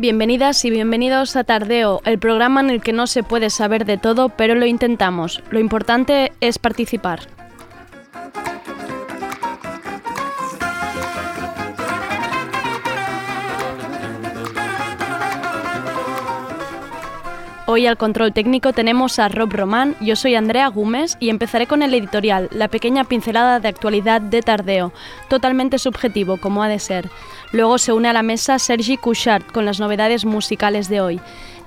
Bienvenidas y bienvenidos a Tardeo, el programa en el que no se puede saber de todo, pero lo intentamos. Lo importante es participar. Hoy al control técnico tenemos a Rob Román, yo soy Andrea Gómez y empezaré con el editorial, la pequeña pincelada de actualidad de Tardeo, totalmente subjetivo como ha de ser. Luego se une a la mesa Sergi Couchard con las novedades musicales de hoy.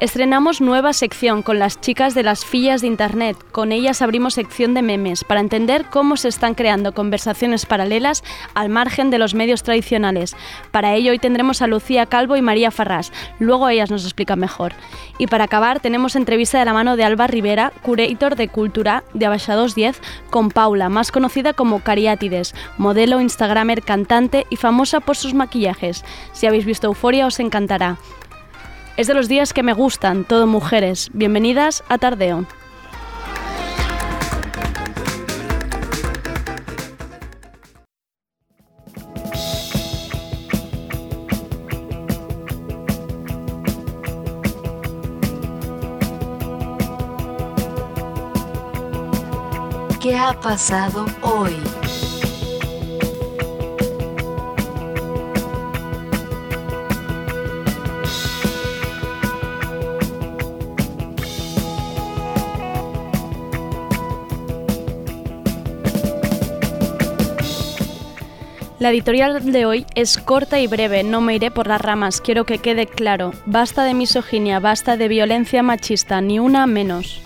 Estrenamos nueva sección con las chicas de las fillas de Internet. Con ellas abrimos sección de memes para entender cómo se están creando conversaciones paralelas al margen de los medios tradicionales. Para ello hoy tendremos a Lucía Calvo y María Farrás. Luego ellas nos explican mejor. Y para acabar tenemos entrevista de la mano de Alba Rivera, curator de cultura de Abaixados 10, con Paula, más conocida como Cariátides, modelo, instagramer, cantante y famosa por sus maquillajes. Si habéis visto Euforia os encantará. Es de los días que me gustan, todo mujeres. Bienvenidas a Tardeo. ¿Qué ha pasado hoy? La editorial de hoy es corta y breve, no me iré por las ramas, quiero que quede claro. Basta de misoginia, basta de violencia machista, ni una menos.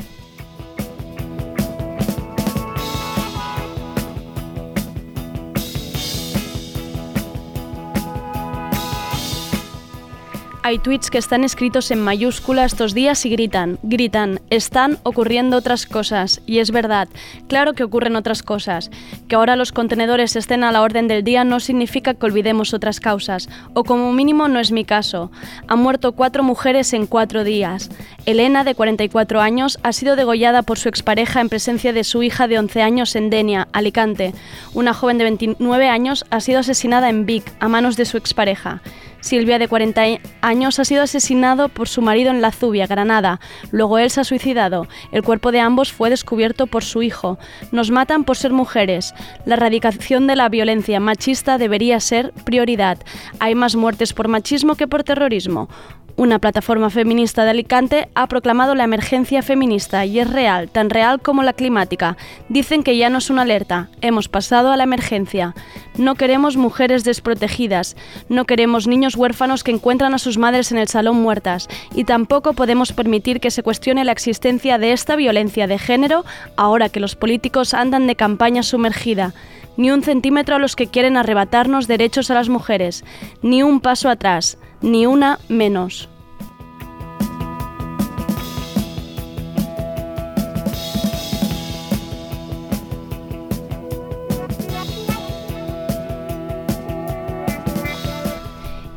Hay tweets que están escritos en mayúscula estos días y gritan, gritan, están ocurriendo otras cosas. Y es verdad, claro que ocurren otras cosas. Que ahora los contenedores estén a la orden del día no significa que olvidemos otras causas, o como mínimo no es mi caso. Han muerto cuatro mujeres en cuatro días. Elena, de 44 años, ha sido degollada por su expareja en presencia de su hija de 11 años en Denia, Alicante. Una joven de 29 años ha sido asesinada en Vic a manos de su expareja. Silvia, de 40 años, ha sido asesinado por su marido en La Zubia, Granada. Luego él se ha suicidado. El cuerpo de ambos fue descubierto por su hijo. Nos matan por ser mujeres. La erradicación de la violencia machista debería ser prioridad. Hay más muertes por machismo que por terrorismo. Una plataforma feminista de Alicante ha proclamado la emergencia feminista y es real, tan real como la climática. Dicen que ya no es una alerta, hemos pasado a la emergencia. No queremos mujeres desprotegidas, no queremos niños huérfanos que encuentran a sus madres en el salón muertas y tampoco podemos permitir que se cuestione la existencia de esta violencia de género ahora que los políticos andan de campaña sumergida ni un centímetro a los que quieren arrebatarnos derechos a las mujeres, ni un paso atrás, ni una menos.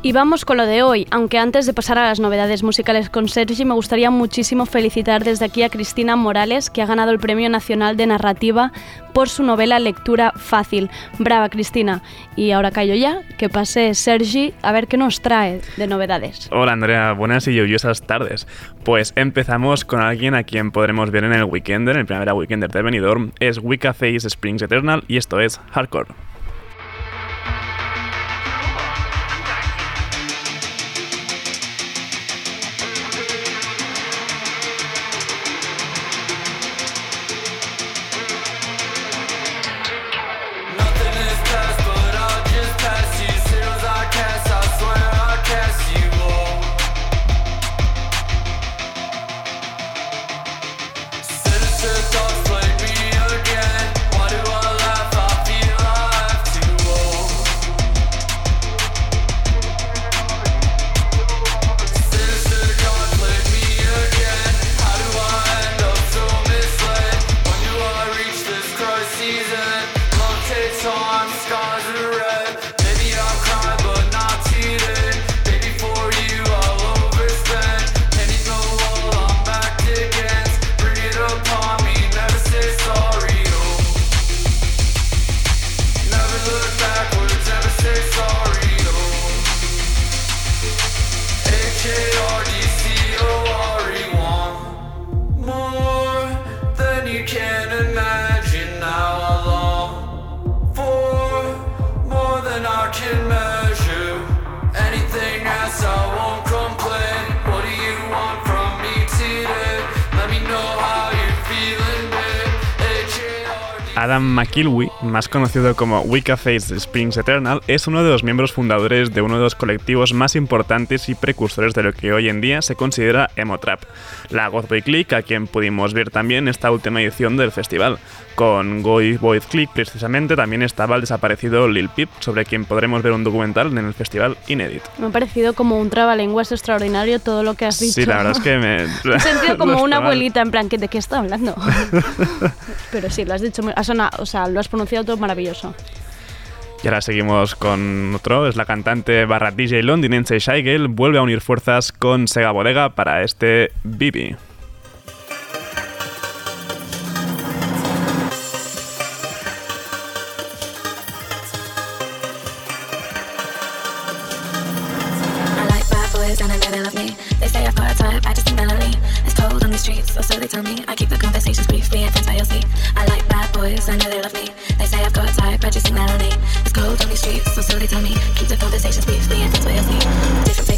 Y vamos con lo de hoy, aunque antes de pasar a las novedades musicales con Sergi, me gustaría muchísimo felicitar desde aquí a Cristina Morales, que ha ganado el Premio Nacional de Narrativa por su novela Lectura Fácil. Brava, Cristina. Y ahora callo ya, que pase Sergi a ver qué nos trae de novedades. Hola Andrea, buenas y lluviosas tardes. Pues empezamos con alguien a quien podremos ver en el Weekender, en el primer Weekender de Benidorm. Es Wicca Face Springs Eternal y esto es Hardcore. Adam McIlwee, más conocido como Wicca Face Springs Eternal, es uno de los miembros fundadores de uno de los colectivos más importantes y precursores de lo que hoy en día se considera emo trap, la Boy Click, a quien pudimos ver también esta última edición del festival. Con Boy Click precisamente también estaba el desaparecido Lil Peep, sobre quien podremos ver un documental en el festival Inédit. Me ha parecido como un trabalenguas extraordinario todo lo que has dicho. Sí, la verdad es que me... he sentido como una abuelita, en plan, ¿de qué está hablando? Pero sí, lo has dicho, muy, o sea, lo has pronunciado todo maravilloso. Y ahora seguimos con otro, es la cantante barra DJ londinense Shygale, vuelve a unir fuerzas con Sega Bodega para este Bibi. streets, or so they tell me. I keep the conversations brief, the intense by your seat. Bad I know they love me. They say I've got a type, think that only. It's cold on these streets, or so they tell me. Keep the conversations brief, the by your seat. Different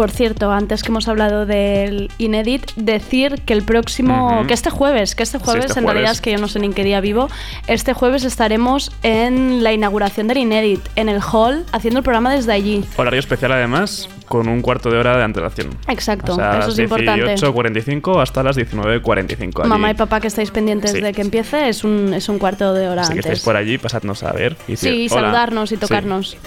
Por cierto, antes que hemos hablado del Inédit, decir que el próximo, que este jueves, que este jueves, este en realidad es que yo no sé ni en qué día vivo, este jueves estaremos en la inauguración del Inédit, en el hall, haciendo el programa desde allí. Horario especial además, con un cuarto de hora de antelación. Exacto, eso es importante. 18.45 hasta las 19.45. Mamá y papá que estáis pendientes de que empiece, es un, es un cuarto de hora Así que estáis por allí, pasadnos a ver. Y sí, saludarnos y tocarnos.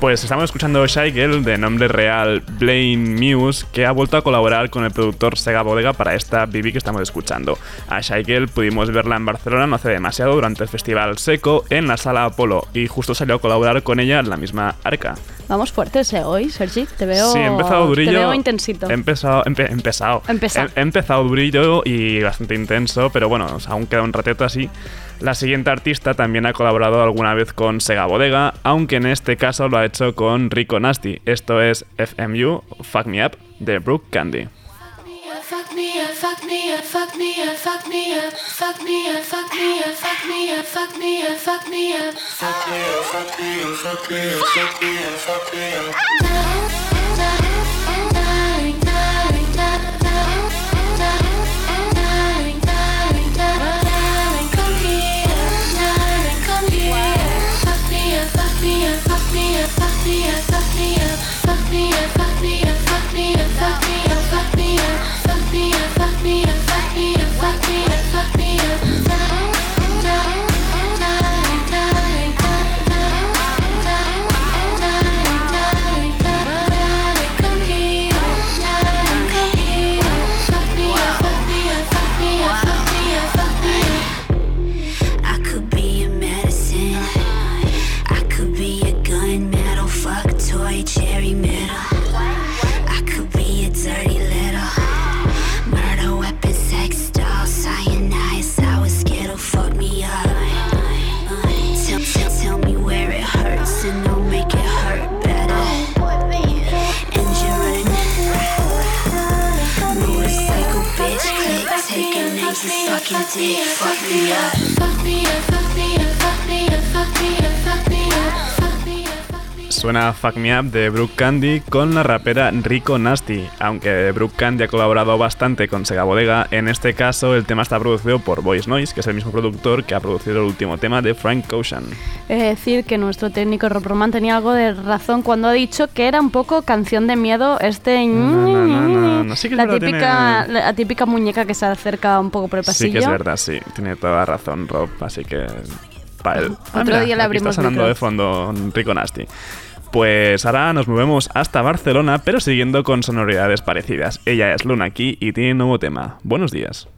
Pues estamos escuchando Girl, de nombre real Blaine Muse, que ha vuelto a colaborar con el productor Sega Bodega para esta BB que estamos escuchando. A Girl pudimos verla en Barcelona no hace demasiado durante el festival Seco en la sala Apolo y justo salió a colaborar con ella en la misma arca. Vamos fuertes ¿eh? hoy, Sergi. Te veo. Sí, he empezado durillo. Te veo intensito. He empezado. empezado. He, empezado durillo y bastante intenso, pero bueno, aún queda un rateto así. La siguiente artista también ha colaborado alguna vez con Sega Bodega, aunque en este caso lo ha hecho con Rico Nasty. Esto es FMU, Fuck Me Up, de Brooke Candy. fuck me up fuck me up fuck me up fuck me up fuck me up fuck me up fuck me up fuck me up me up, fuck me up. Suena Fuck Me Up de Brooke Candy con la rapera Rico Nasty. Aunque Brooke Candy ha colaborado bastante con Sega Bodega, en este caso el tema está producido por Voice Noise, que es el mismo productor que ha producido el último tema de Frank Ocean. Es decir, que nuestro técnico Rob Roman tenía algo de razón cuando ha dicho que era un poco canción de miedo este... No, no, no, la, típica, la típica muñeca que se acerca un poco por el pasillo. Sí que es verdad, sí. Tiene toda razón Rob, así que... Para Otro ah, día le abrimos Está sonando de fondo Rico Nasty. Pues ahora nos movemos hasta Barcelona, pero siguiendo con sonoridades parecidas. Ella es Luna aquí y tiene un nuevo tema. Buenos días.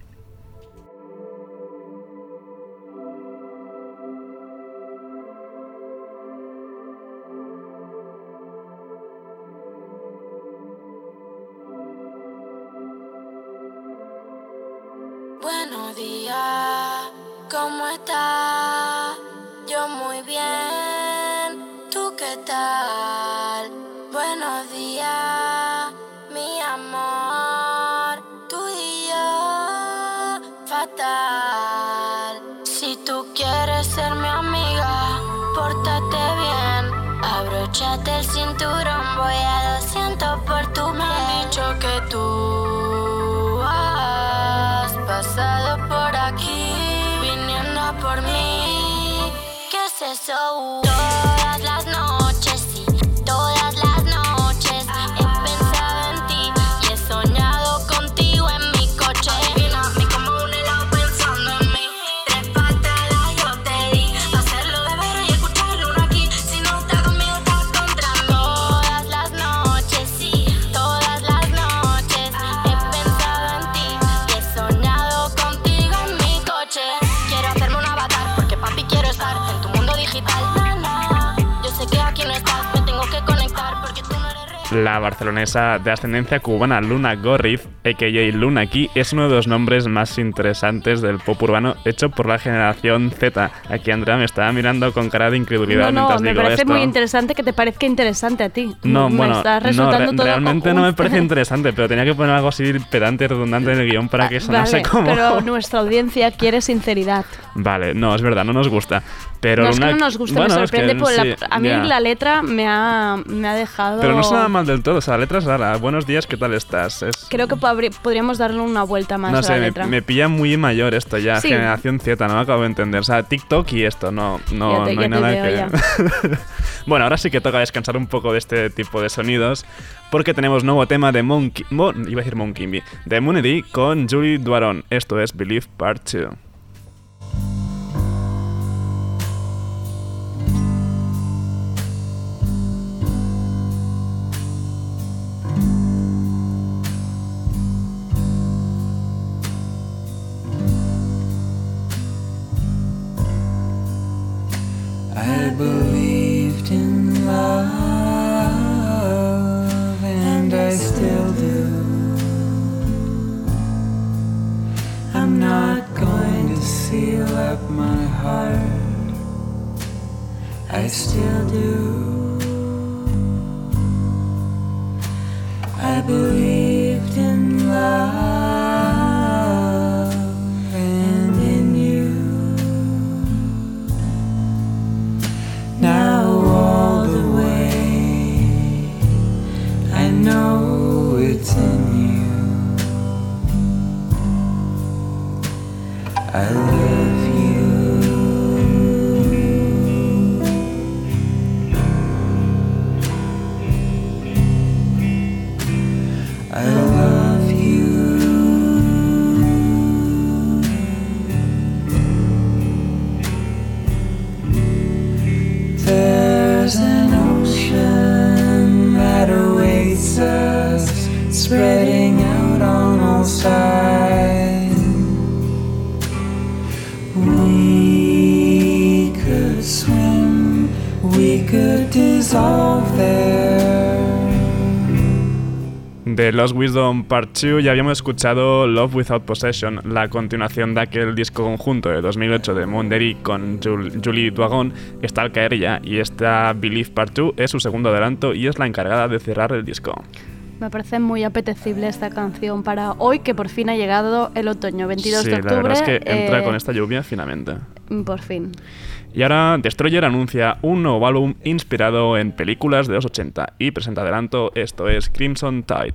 Abrochate el cinturón, voy a 200 por tu Me han dicho que tú has pasado por aquí, viniendo por mí. ¿Qué es eso? La barcelonesa de ascendencia cubana Luna Gorriz, a.k.a. Luna aquí, es uno de los nombres más interesantes del pop urbano hecho por la generación Z. Aquí Andrea me estaba mirando con cara de incredulidad No, no, mientras me digo parece esto. muy interesante que te parezca interesante a ti. No, me bueno, está no, resultando re- todo realmente un- no me parece interesante, pero tenía que poner algo así pedante, redundante en el guion para que sonase Vale, como... pero nuestra audiencia quiere sinceridad. Vale, no, es verdad, no nos gusta. Pero no es que Luna- no nos guste, Bueno, me es que sorprende. por la- sí, a mí ya. la letra me ha, me ha dejado... Pero no suena mal del todo, o sea, letra es rara. Buenos días, ¿qué tal estás? Es... Creo que podríamos darle una vuelta más No a sé, la me, letra. me pilla muy mayor esto ya, Sí. generación Z, no acabo de entender. O sea, TikTok y esto, no, no, te- no hay nada veo que... bueno, ahora sí que toca descansar un poco de este tipo de sonidos, porque tenemos nuevo tema de Monkey... Mon- iba a decir Monkey, de Moonedy con Julie Duaron. Esto es Believe Part 2. I believed in love, and I still do. I'm not going to seal up my heart, I still do. I believed in love know it's in you. I love De Lost Wisdom Part 2 ya habíamos escuchado Love Without Possession, la continuación de aquel disco conjunto de 2008 de Mondery con Jul- Julie Duagon, está al caer ya, y esta Believe Part 2 es su segundo adelanto y es la encargada de cerrar el disco. Me parece muy apetecible esta canción para hoy, que por fin ha llegado el otoño, 22 sí, de la octubre. verdad es que entra eh, con esta lluvia finalmente. Por fin. Y ahora Destroyer anuncia un nuevo álbum inspirado en películas de los 80 y presenta adelanto, esto es Crimson Tide.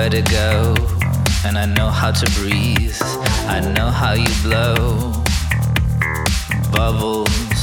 Where to go, and I know how to breathe, I know how you blow. Bubbles.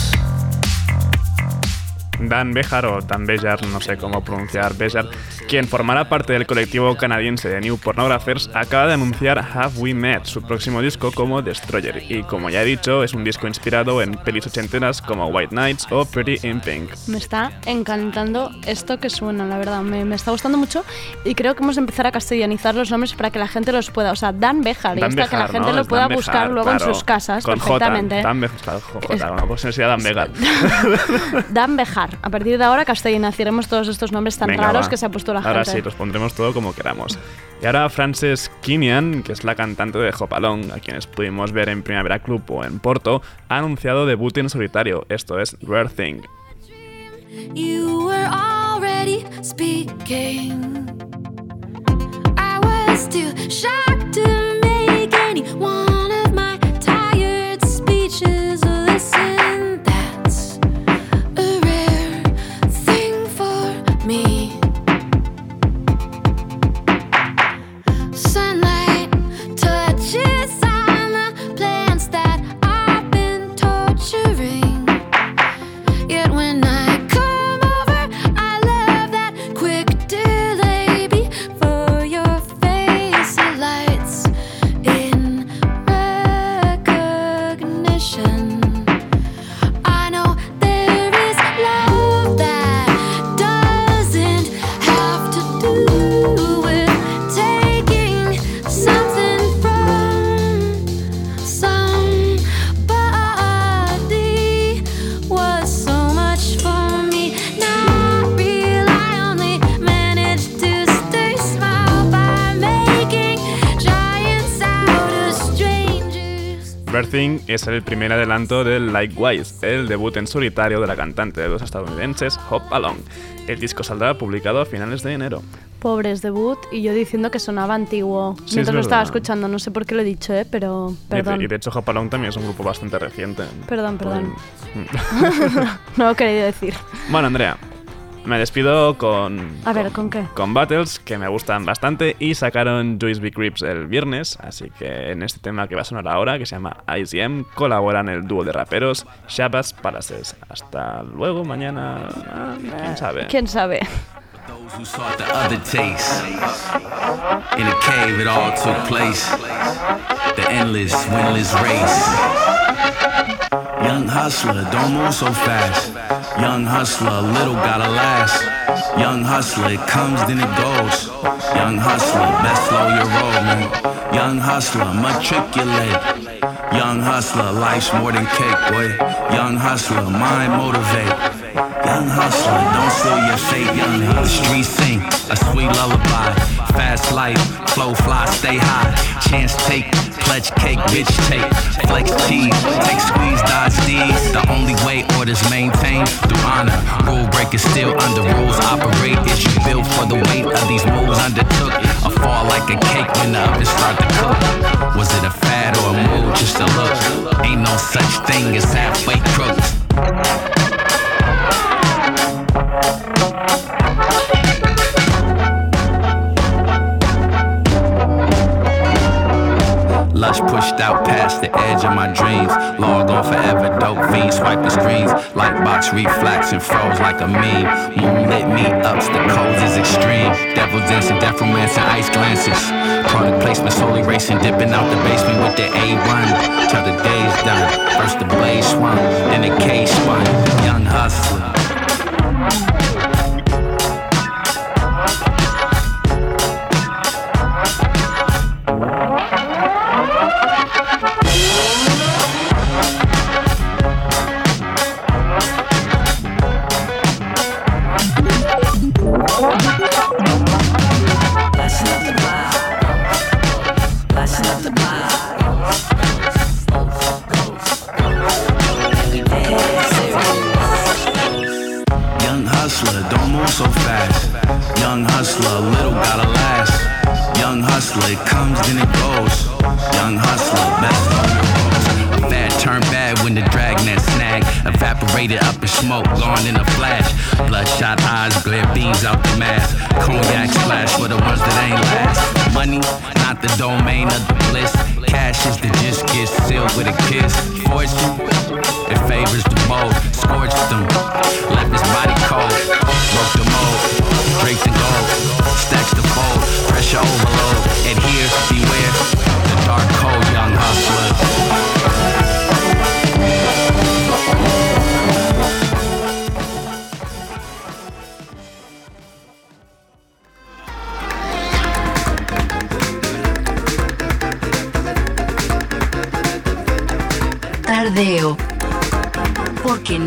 Dan Bejar o Dan Bejar, no sé cómo pronunciar Bejar, quien formará parte del colectivo canadiense de New Pornographers, acaba de anunciar Have We Met, su próximo disco como Destroyer, y como ya he dicho, es un disco inspirado en pelis ochenteras como White Nights o Pretty in Pink. Me está encantando esto que suena, la verdad, me, está gustando mucho y creo que hemos de empezar a castellanizar los nombres para que la gente los pueda, o sea, Dan Bejar, y hasta que la gente lo pueda buscar luego en sus casas con perfectamente. Dan Bejar, J, no, pues Dan Bejar. Dan Bejar. A partir de ahora castellanizaremos todos estos nombres tan raros que se ha puesto la gente. Ahora sí, los pondremos todo como queramos. Y ahora Frances Kinian, que es la cantante de Hopalong, a quienes pudimos ver en Primavera Club o en Porto, ha anunciado debut en solitario, esto es Rare Thing. You were already speaking. I was too shocked to make anyone of my tired speeches listen. Es el primer adelanto del Likewise, el debut en solitario de la cantante de los estadounidenses Hop Along. El disco saldrá publicado a finales de enero. Pobres debut y yo diciendo que sonaba antiguo mientras lo estaba escuchando, no sé por qué lo he dicho, ¿eh? pero perdón. Y de, hecho Hop Along también es un grupo bastante reciente. Perdón, perdón. no lo he querido decir. Bueno, Andrea, me despido con. A ver, ¿con, qué? Con Battles, que me gustan bastante. Y sacaron Juice Rips el viernes. Así que en este tema que va a sonar ahora, que se llama ICM, colaboran el dúo de raperos Shabazz Palaces. Hasta luego, mañana. Ah, ¿Quién sabe? ¿Quién sabe? Who sought the other taste. In a cave, it all took place. The endless, winless race. Young hustler, don't move so fast. Young hustler, little gotta last. Young hustler, it comes, then it goes. Young hustler, best slow your roll, man. Young hustler, matriculate. Young hustler, life's more than cake, boy. Young hustler, mind motivate. Young hustler, don't seal your fate. Young the streets sing a sweet lullaby. Fast life, flow fly, stay high. Chance take, pledge cake, bitch take. Flex cheese, take squeeze, dodge these. The only way orders maintain through honor. Rule breakers still under rules operate. Is you built for the weight of these moves undertook? A fall like a cake when the oven start to cook. Was it a fad or a move? Just a look. Ain't no such thing as halfway crooks. Pushed out past the edge of my dreams. Log on forever, dope fiends, swipe the screens. Lightbox reflex and froze like a meme. Moonlit me ups, the codes is extreme. Devil dancing, death romance, and ice glances. Product placement, slowly racing, dipping out the basement with the A1. Till the day's done. First the blaze swung, then the cage spun. Young hustler.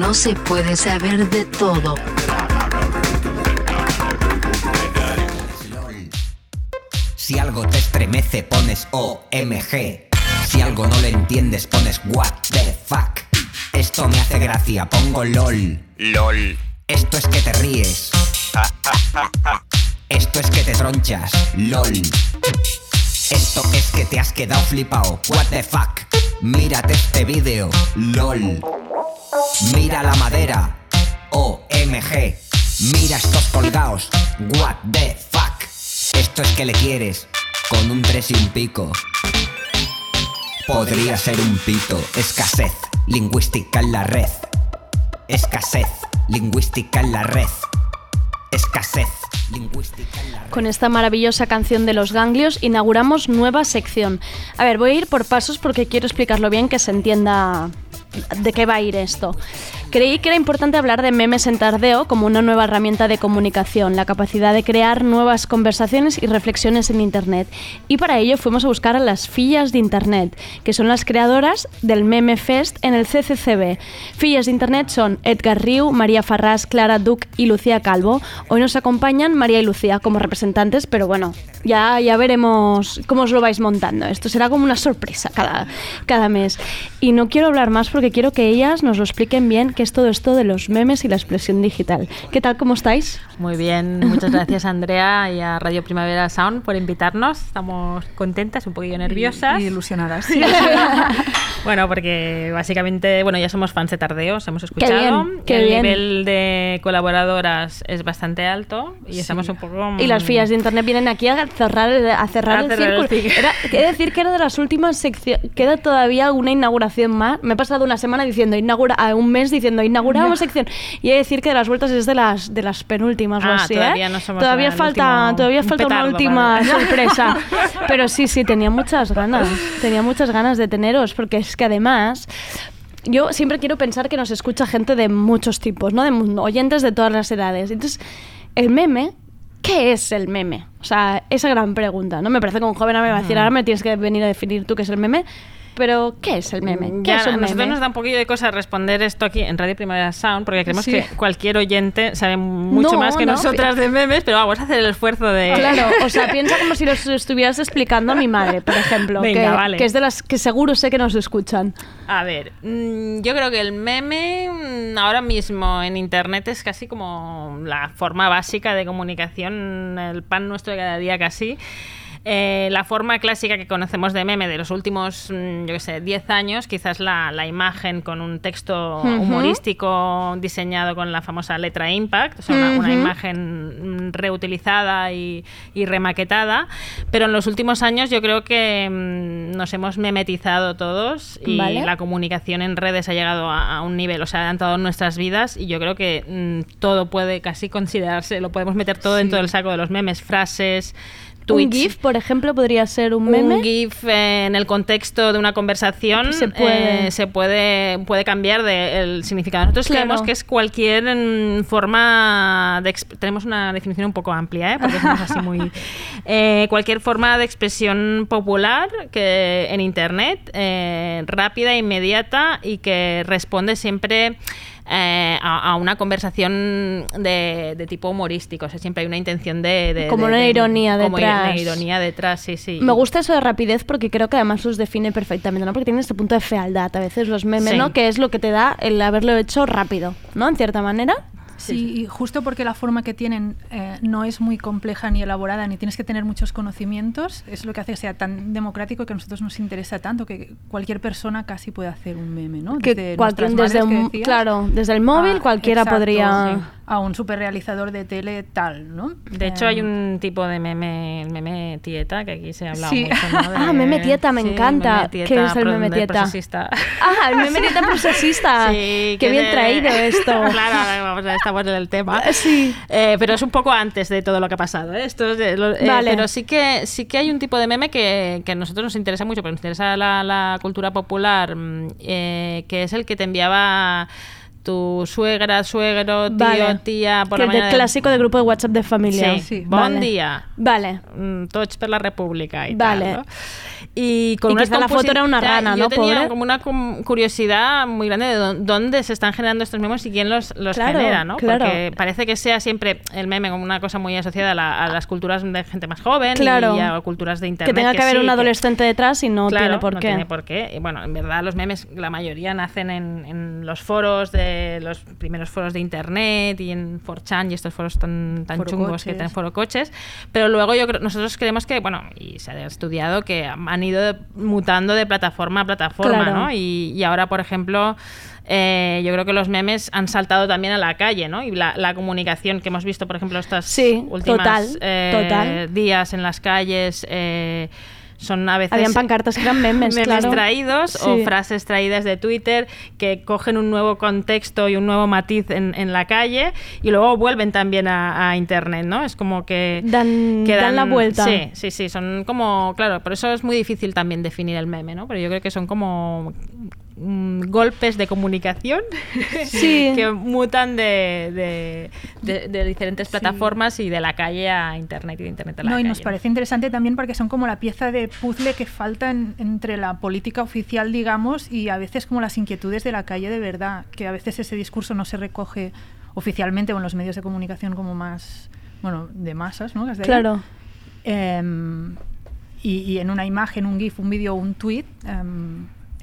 No se puede saber de todo. Si algo te estremece, pones OMG. Si algo no le entiendes, pones What the fuck. Esto me hace gracia, pongo LOL. LOL. Esto es que te ríes. Esto es que te tronchas. LOL. Esto es que te has quedado flipado. What the fuck. Mírate este vídeo. LOL. Mira la madera. OMG. Mira estos colgados. What the fuck. Esto es que le quieres. Con un 3 y un pico. Podría ser un pito. Escasez lingüística en la red. Escasez lingüística en la red. Escasez lingüística en la red. Con esta maravillosa canción de los ganglios inauguramos nueva sección. A ver, voy a ir por pasos porque quiero explicarlo bien, que se entienda de qué va a ir esto. Creí que era importante hablar de memes en tardeo como una nueva herramienta de comunicación, la capacidad de crear nuevas conversaciones y reflexiones en Internet. Y para ello fuimos a buscar a las fillas de Internet, que son las creadoras del Meme Fest en el CCCB. Fillas de Internet son Edgar Riu, María Farrás, Clara Duc y Lucía Calvo. Hoy nos acompañan María y Lucía como representantes, pero bueno, ya, ya veremos cómo os lo vais montando. Esto será como una sorpresa cada, cada mes. Y no quiero hablar más porque quiero que ellas nos lo expliquen bien qué es todo esto de los memes y la expresión digital. ¿Qué tal? ¿Cómo estáis? Muy bien, muchas gracias Andrea y a Radio Primavera Sound por invitarnos. Estamos contentas, un poquillo nerviosas. Y, ilusionadas. bueno, porque básicamente, bueno, ya somos fans de Tardeos, hemos escuchado. Qué bien, qué el bien. nivel de colaboradoras es bastante alto y estamos un poco... Y las fillas de internet vienen aquí a cerrar, el- a cerrar, A el, cerrar el círculo. Era, he de decir que era de las últimas secciones. Queda todavía una inauguración más. Me he pasado una semana diciendo inaugura, a un mes diciendo inauguramos sección. Y he de decir que de las vueltas es de las de las penúltimas o Ah, así, ¿eh? todavía no somos Todavía falta, último- todavía un falta una petardo, última vale. sorpresa. Pero sí, sí, tenía muchas ganas. Tenía muchas ganas de teneros, porque es que además. Yo siempre quiero pensar que nos escucha gente de muchos tipos, ¿no? De oyentes de todas las edades. Entonces, el meme, ¿qué es el meme? O sea, esa gran pregunta, ¿no? Me parece que un joven ahora me va a decir, ahora me tienes que venir a definir tú qué es el meme. Pero, ¿qué es el meme? ¿Qué Ya, es un a nosotros meme? nos da un poquillo de cosa responder esto aquí en Radio Primavera Sound, porque creemos Sí. que cualquier oyente sabe mucho No, más que no, nosotras de memes, pero vamos a hacer el esfuerzo de... Claro, o sea, piensa como si los estuvieras explicando a mi madre, por ejemplo, Venga, que, vale. que es de las que seguro sé que nos escuchan. A ver, mm, yo creo que el meme mm, ahora mismo en internet es casi como la forma básica de comunicación, el pan nuestro de cada día casi. Eh, la forma clásica que conocemos de meme de los últimos, mm, yo qué sé, 10 años, quizás la, la imagen con un texto Ujú. humorístico diseñado con la famosa letra Impact, o sea, una, una Ujú. imagen mm, reutilizada y, y remaquetada. Pero en los últimos años yo creo que mm, nos hemos memetizado todos y Vale. la comunicación en redes ha llegado a, a un nivel, o sea, ha entrado en nuestras vidas y yo creo que mm, todo puede casi considerarse, lo podemos meter todo dentro del saco de los memes, frases, Un. GIF, por ejemplo, podría ser un meme. Un GIF eh, en el contexto de una conversación Se puede. eh, se puede, puede cambiar de, el significado. Nosotros Claro. creemos que es cualquier mm, forma de... Tenemos una definición un poco amplia, ¿eh? porque somos así muy... eh, cualquier forma de expresión popular que en Internet, eh, rápida, inmediata y que responde siempre... eh, a, a una conversación de, de tipo humorístico, o sea, siempre hay una intención de... de- Como de- una ironía como detrás. una ironía detrás, sí, sí. Me gusta eso de rapidez porque creo que además los define perfectamente, ¿no? Porque tienen este punto de fealdad a veces los memes, Sí. ¿no? Que es lo que te da el haberlo hecho rápido, ¿no? En cierta manera. Sí, y justo porque la forma que tienen eh, no es muy compleja ni elaborada, ni tienes que tener muchos conocimientos, es lo que hace que sea tan democrático que a nosotros nos interesa tanto que cualquier persona casi puede hacer un meme, ¿no? Que desde, cualquier, desde claro, desde el móvil ah, cualquiera podría... A un super realizador de tele tal, ¿no? De hecho, hay eh, un tipo de meme, el meme tieta, que aquí se ha hablado mucho, ah, meme tieta, me encanta. ¿Qué es el meme tieta? Ah, el meme tieta procesista. Sí, Qué bien traído esto. claro, vamos a estamos en el tema. Sí. Eh, pero es un poco antes de todo lo que ha pasado. ¿eh? Esto es eh, pero sí que, sí que hay un tipo de meme que, que a nosotros nos interesa mucho, porque nos interesa la, la cultura popular, mm, que es el que te enviaba tu suegra, suegro, tío, tía, por que la el clásico de grupo de WhatsApp de familia. Sí, Buen día. Vale. Mm, Tots per la República y vale. tal, Y con y la foto era una rana, yo ¿no? tenía como una curiosidad muy grande de dónde se están generando estos memes y quién los, los genera, ¿no? Claro. Porque parece que sea siempre el meme como una cosa muy asociada a, las culturas de gente más joven y a culturas de internet. Que tenga que, haber un adolescente detrás y no tiene por no qué. tiene por qué. Y bueno, en verdad los memes, la mayoría nacen en, en los foros de los primeros foros de internet y en 4chan y estos foros tan, tan chungos que tienen foro coches. Pero luego yo nosotros creemos que, bueno, y se ha estudiado que han ido mutando de plataforma a plataforma, ¿no? Y, ahora, por ejemplo, eh, yo creo que los memes han saltado también a la calle, ¿no? Y la, comunicación que hemos visto, por ejemplo, estos sí, últimos eh, días en las calles. Eh, son a veces habían pancartas que eran memes, memes traídos o frases traídas de Twitter que cogen un nuevo contexto y un nuevo matiz en, en la calle y luego vuelven también a, internet, ¿no? Es como que dan, dan, la vuelta. Sí, sí, sí, son como, claro, por eso es muy difícil también definir el meme, ¿no? Pero yo creo que son como Mm, golpes de comunicación que mutan de, de, diferentes plataformas y de la calle a internet y de internet a la no, Y nos parece interesante también porque son como la pieza de puzzle que falta entre la política oficial, digamos, y a veces como las inquietudes de la calle de verdad, que a veces ese discurso no se recoge oficialmente o en los medios de comunicación como más, bueno, de masas, ¿no? Claro. Em, y, en una imagen, un GIF, un vídeo, un tweet,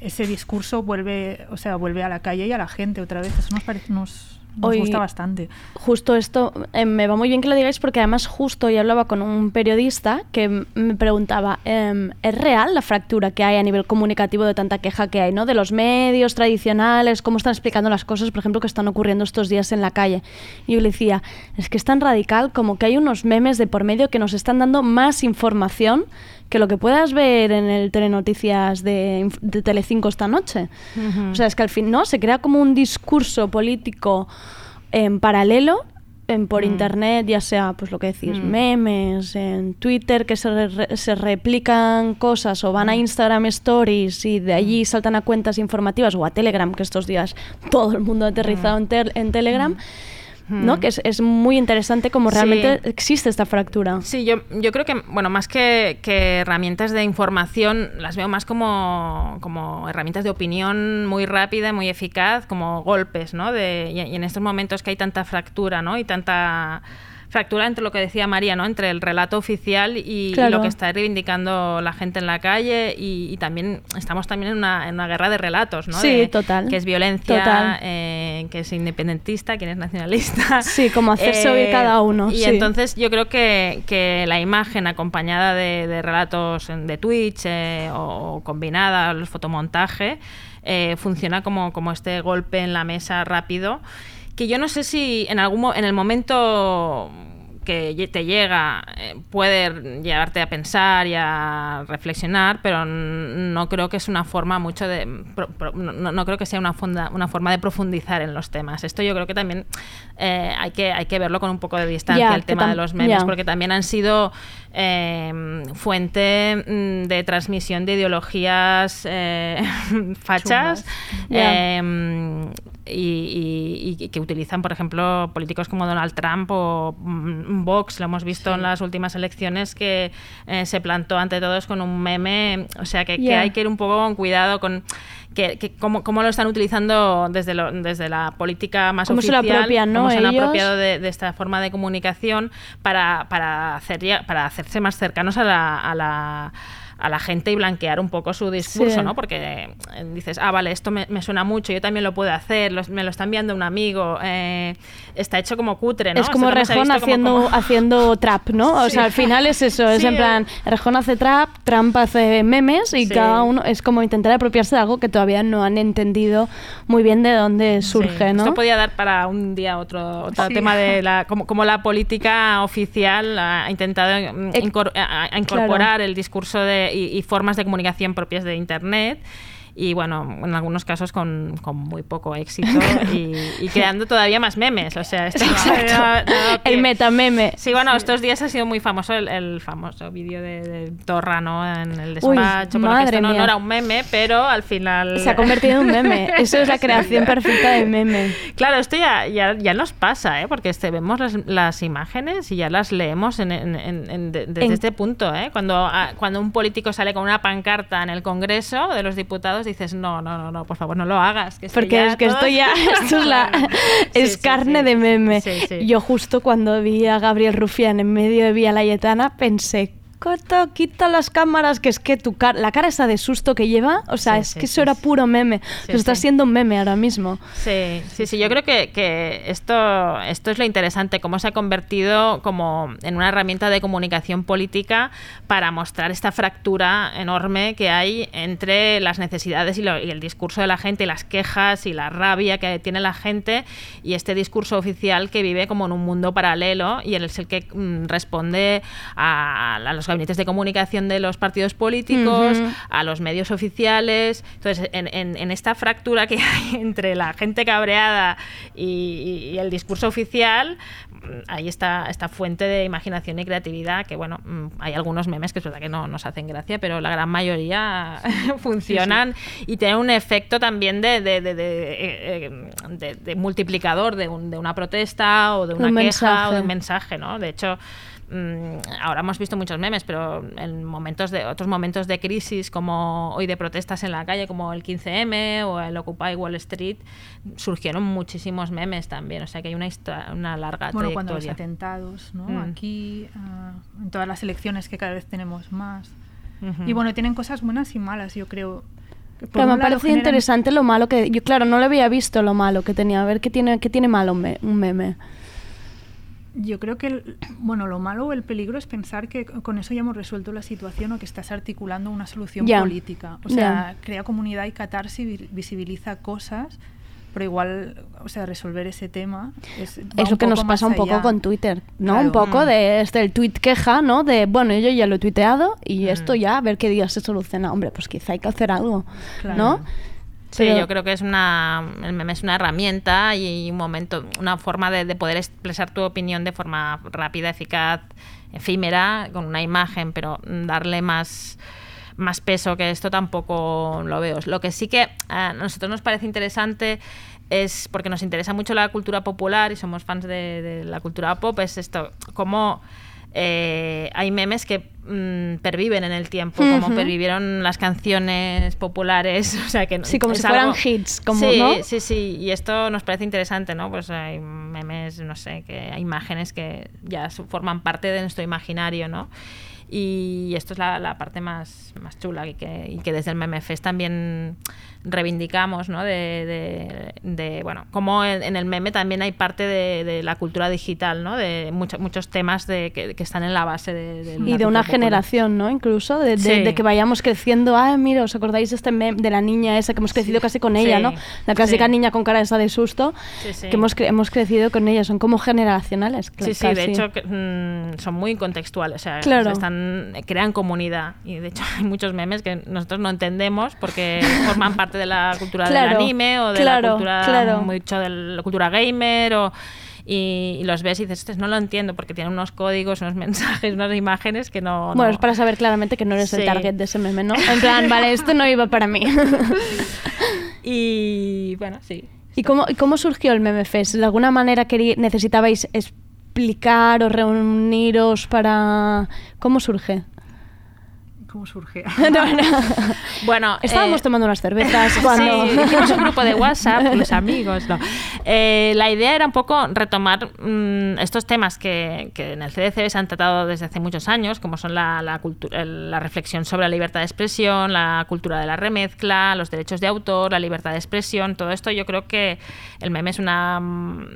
ese discurso vuelve, o sea, vuelve a la calle y a la gente otra vez. Eso nos parece, nos, gusta bastante. Justo esto, eh, me va muy bien que lo digáis porque además justo yo hablaba con un periodista que me preguntaba, em, ¿es real la fractura que hay a nivel comunicativo de tanta queja que hay, ¿no? De los medios tradicionales, cómo están explicando las cosas, por ejemplo, que están ocurriendo estos días en la calle. Y yo le decía, es que es tan radical como que hay unos memes de por medio que nos están dando más información que lo que puedas ver en el telenoticias de, de Telecinco esta noche. O sea, es que al fin, ¿no? Se crea como un discurso político en paralelo en, por mm. internet, ya sea, pues lo que decís, mm. memes, en Twitter que se, se, replican cosas o van a. Instagram Stories y de allí saltan a cuentas informativas o a Telegram, que estos días todo el mundo ha aterrizado en, en Telegram. ¿No? Que es, es, muy interesante cómo realmente existe esta fractura. Sí, yo, yo creo que, bueno, más que, que, herramientas de información, las veo más como, como herramientas de opinión muy rápida, muy eficaz, como golpes, ¿no? De, y, en estos momentos que hay tanta fractura, ¿no? Y tanta fractura entre lo que decía María, ¿no? Entre el relato oficial y, lo que está reivindicando la gente en la calle y, también estamos también en una, en una, guerra de relatos, ¿no? Sí, total. Que es violencia, eh, que es independentista, quién es nacionalista. Sí, como hacerse oír cada uno. Y entonces yo creo que, que la imagen acompañada de, relatos de Twitch eh, o combinada, los fotomontaje, eh, funciona como, como este golpe en la mesa rápido que yo no sé si en algún en el momento que te llega eh, puede llevarte a pensar y a reflexionar, pero no creo que es una forma mucho de no, creo que sea una, una forma de profundizar en los temas. Esto yo creo que también eh, hay que hay que verlo con un poco de distancia el tema de los memes, porque también han sido eh, fuente mm, de transmisión de ideologías fachas y, que utilizan, por ejemplo, políticos como Donald Trump o mm, Vox, lo hemos visto en las últimas elecciones, que eh, se plantó ante todos con un meme, o sea que, hay que ir un poco con cuidado con que, cómo, lo están utilizando desde, desde la política más ¿Cómo oficial, se lo apropian, ¿no? cómo se han apropiado de, esta forma de comunicación para, para, hacer, para hacerse más cercanos a la a la gente y blanquear un poco su discurso, ¿no? Porque eh, dices, ah, vale, esto me, suena mucho, yo también lo puedo hacer, me lo está enviando un amigo, eh, está hecho como cutre, ¿no? Es como Rejón haciendo, haciendo trap, ¿no? O sea, al final es eso, es en plan, Rejón hace trap, Trump hace memes y cada uno es como intentar apropiarse de algo que todavía no han entendido muy bien de dónde surge, ¿no? Esto podía dar para un día otro, otro tema de la, como, como la política oficial ha intentado incorporar el discurso de, y, y formas de comunicación propias de Internet y bueno, en algunos casos con, con muy poco éxito y, creando todavía más memes. O sea, esto el metameme. Sí, bueno, estos días ha sido muy famoso el, famoso vídeo de, Torra, ¿no? En el despacho, porque esto no, era un meme, pero al final... Se ha convertido en un meme. Eso es la creación perfecta de meme. Claro, esto ya, ya, ya nos pasa, ¿eh? Porque este, vemos las, las, imágenes y ya las leemos en, en, desde este punto, ¿eh? Cuando, ah, cuando un político sale con una pancarta en el Congreso de los diputados dices, no, no, no, no, por favor, no lo hagas. Porque es que esto ya esto es, la, es carne de meme. Yo justo cuando vi a Gabriel Rufián en medio de Vía Layetana pensé, Coto, quita las cámaras, que es que tu cara, la cara esa de susto que lleva, o sea, es que eso era puro meme. Pero está siendo un meme ahora mismo. Sí, sí, sí. Yo creo que, que, esto, esto es lo interesante, cómo se ha convertido como en una herramienta de comunicación política para mostrar esta fractura enorme que hay entre las necesidades y, y el discurso de la gente, y las quejas y la rabia que tiene la gente y este discurso oficial que vive como en un mundo paralelo y es el que mm, responde a, a los gabinetes de comunicación de los partidos políticos, a los medios oficiales. Entonces, en, esta fractura que hay entre la gente cabreada y, el discurso oficial, mm, ahí está esta fuente de imaginación y creatividad que, bueno, mm, hay algunos memes que es verdad que no nos hacen gracia, pero la gran mayoría funcionan y tienen un efecto también de, de, de, eh, multiplicador de, una protesta o de una queja o de un mensaje, ¿no? De hecho, Mm, ahora hemos visto muchos memes, pero en momentos de otros momentos de crisis como hoy de protestas en la calle como el 15M o el Occupy Wall Street surgieron muchísimos memes también, o sea que hay una, una larga bueno, cuando los atentados, ¿no? Mm. Aquí ah, en todas las elecciones que cada vez tenemos más. Y bueno, tienen cosas buenas y malas, yo creo. pero me parece interesante lo malo que yo claro, no lo había visto lo malo que tenía, a ver qué tiene qué tiene malo un meme. Yo creo que, bueno, lo malo o el peligro es pensar que con eso ya hemos resuelto la situación o que estás articulando una solución política. O sea, crea comunidad y catarsis, visibiliza cosas, pero igual, o sea, resolver ese tema es, es lo que nos pasa un poco con Twitter, ¿no? Un poco mm. de este el tweet queja, ¿no? De, bueno, yo ya lo he tuiteado y mm. esto ya, a ver qué día se soluciona. Hombre, pues quizá hay que hacer algo, ¿no? Sí, yo creo que es una, el meme es una herramienta y un momento, una forma de, poder expresar tu opinión de forma rápida, eficaz, efímera, con una imagen, pero darle más más peso que esto tampoco lo veo. Lo que sí que a nosotros nos parece interesante es porque nos interesa mucho la cultura popular y somos fans de, de la cultura pop, es esto, cómo eh, hay memes que mm, perviven en el tiempo, como pervivieron las canciones populares. O sea, que sí, como si fueran hits. Como, sí, sí, sí. Y esto nos parece interesante, ¿no? Pues hay memes, no sé, que hay imágenes que ya forman parte de nuestro imaginario, ¿no? Y esto es la, parte más, más chula y que, y que desde el MemeFest también reivindicamos, ¿no? De, de, bueno, como en, el meme también hay parte de, la cultura digital, ¿no? De muchos muchos temas de, que, están en la base de, Y de una generación, ¿no? Incluso, de, que vayamos creciendo, ah, mira, ¿os acordáis de este meme de la niña esa que hemos crecido casi con ella, ¿no? La clásica niña con cara esa de susto, que hemos, hemos crecido con ella, son como generacionales. Sí, sí, de hecho mm, son muy contextuales, o sea, están, crean comunidad y de hecho hay muchos memes que nosotros no entendemos porque forman parte de la cultura del anime o de la cultura mucho de la cultura gamer o y, los ves y dices, no lo entiendo porque tiene unos códigos, unos mensajes, unas imágenes que no... Bueno, es para saber claramente que no eres el target de ese meme, ¿no? En plan, vale, esto no iba para mí. y bueno, sí. ¿Y cómo, cómo surgió el Meme Fest? ¿De alguna manera necesitabais explicar o reuniros para...? ¿Cómo surge? Cómo surge. Bueno, estábamos tomando unas cervezas cuando... Sí, hicimos un grupo de WhatsApp, los amigos. la idea era un poco retomar mm, estos temas que, que, en el CDC se han tratado desde hace muchos años, como son la, la, la reflexión sobre la libertad de expresión, la cultura de la remezcla, los derechos de autor, la libertad de expresión, todo esto yo creo que el meme es una mm,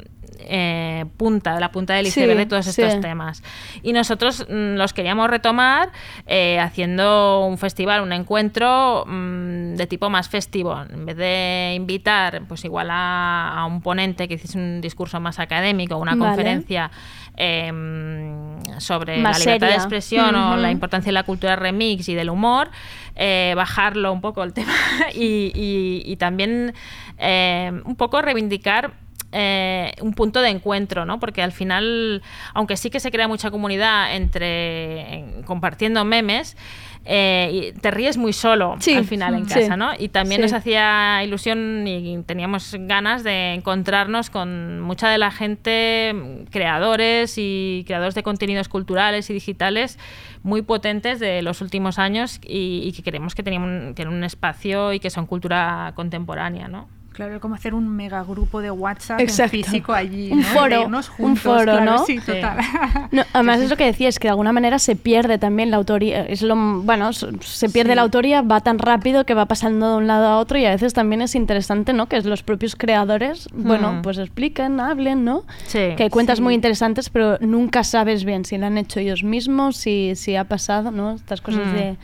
eh, punta, la punta del iceberg de todos estos temas. Y nosotros mm, los queríamos retomar eh, haciendo un festival, un encuentro mm, de tipo más festivo. En vez de invitar, pues igual a, un ponente que hiciese un discurso más académico, una conferencia em, sobre la libertad de expresión o la importancia de la cultura remix y del humor, eh, bajarlo un poco el tema y, también un poco reivindicar eh, un punto de encuentro, ¿no? Porque al final, aunque sí que se crea mucha comunidad entre compartiendo memes, eh, te ríes muy solo al final en casa, ¿no? Y también nos hacía ilusión y teníamos ganas de encontrarnos con mucha de la gente, creadores y creadores de contenidos culturales y digitales muy potentes de los últimos años y, que queremos que tienen un espacio y que son cultura contemporánea, ¿no? Claro, como hacer un megagrupo de WhatsApp físico allí. Un foro, un foro, ¿no? Sí, total. además es lo que decía, es que de alguna manera se pierde también la autoría. Es lo, bueno, se pierde la autoría, va tan rápido que va pasando de un lado a otro y a veces también es interesante, ¿no? Que los propios creadores, bueno, mm. pues expliquen, hablen, ¿no? que hay cuentas muy interesantes, pero nunca sabes bien si lo han hecho ellos mismos, si, si ha pasado, ¿no? Estas cosas mm. de, de,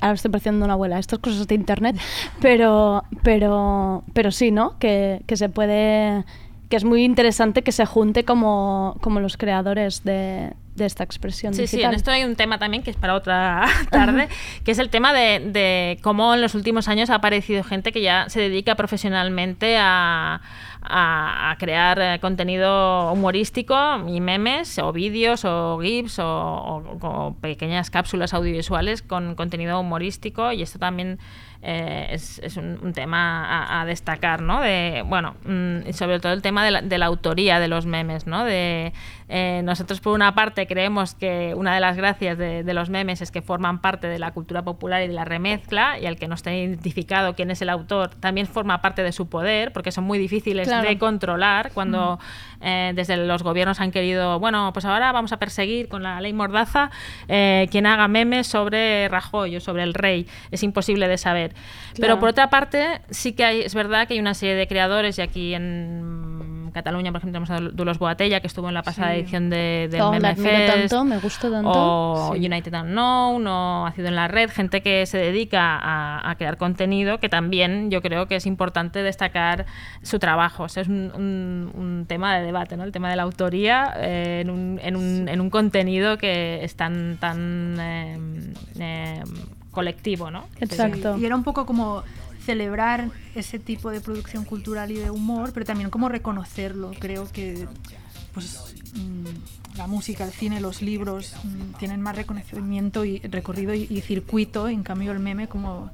Ahora estoy pareciendo una abuela, estas cosas de internet, pero, pero, pero sí ¿no? Que, que se puede que es muy interesante que se junte como, como los creadores de, de esta expresión sí, digital. Sí, en esto hay un tema también que es para otra tarde, que es el tema de, de, cómo en los últimos años ha aparecido gente que ya se dedica profesionalmente a, a, crear eh, contenido humorístico y memes o vídeos o GIFs o, pequeñas cápsulas audiovisuales con contenido humorístico y esto también eh, es, un, tema a, destacar, ¿no? De, bueno, mm, sobre todo el tema de la, de la, autoría de los memes, ¿no? De, eh, nosotros por una parte creemos que una de las gracias de, de, los memes es que forman parte de la cultura popular y de la remezcla y al que no esté identificado quién es el autor también forma parte de su poder porque son muy difíciles de controlar cuando eh, desde los gobiernos han querido, bueno, pues ahora vamos a perseguir con la ley Mordaza eh, quien haga memes sobre Rajoy o sobre el rey. Es imposible de saber. Pero por otra parte, sí que hay, es verdad que hay una serie de creadores y aquí en Cataluña, por ejemplo, tenemos a Dulos Boatella, que estuvo en la pasada edición de, del oh, Meme tanto, me gusta tanto. O United Unknown, o Ha sido en la red, gente que se dedica a, crear contenido, que también yo creo que es importante destacar su trabajo. es un, tema de debate, ¿no? El tema de la autoría eh, en, un, en, un, en, un, contenido que es tan, tan eh, eh, colectivo, ¿no? Exacto. Y era un poco como celebrar ese tipo de producción cultural y de humor, pero también como reconocerlo. Creo que pues, mm, la música, el cine, los libros mm, tienen más reconocimiento y recorrido y, y, circuito, en cambio el meme como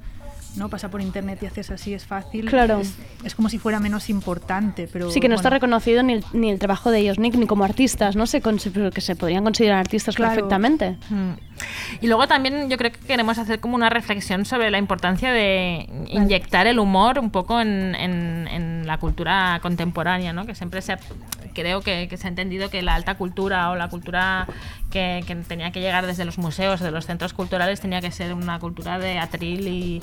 ¿no? Pasa por internet y haces así, es fácil. Claro. Es, como si fuera menos importante, pero... Sí, que no está reconocido ni el, ni el, trabajo de ellos, ni, ni como artistas, ¿no? Se, que se podrían considerar artistas perfectamente. Mm. Y luego también yo creo que queremos hacer como una reflexión sobre la importancia de inyectar el humor un poco en, en, la cultura contemporánea, ¿no? Que siempre se creo que, que, se ha entendido que la alta cultura o la cultura que, que tenía que llegar desde los museos, de los centros culturales, tenía que ser una cultura de atril y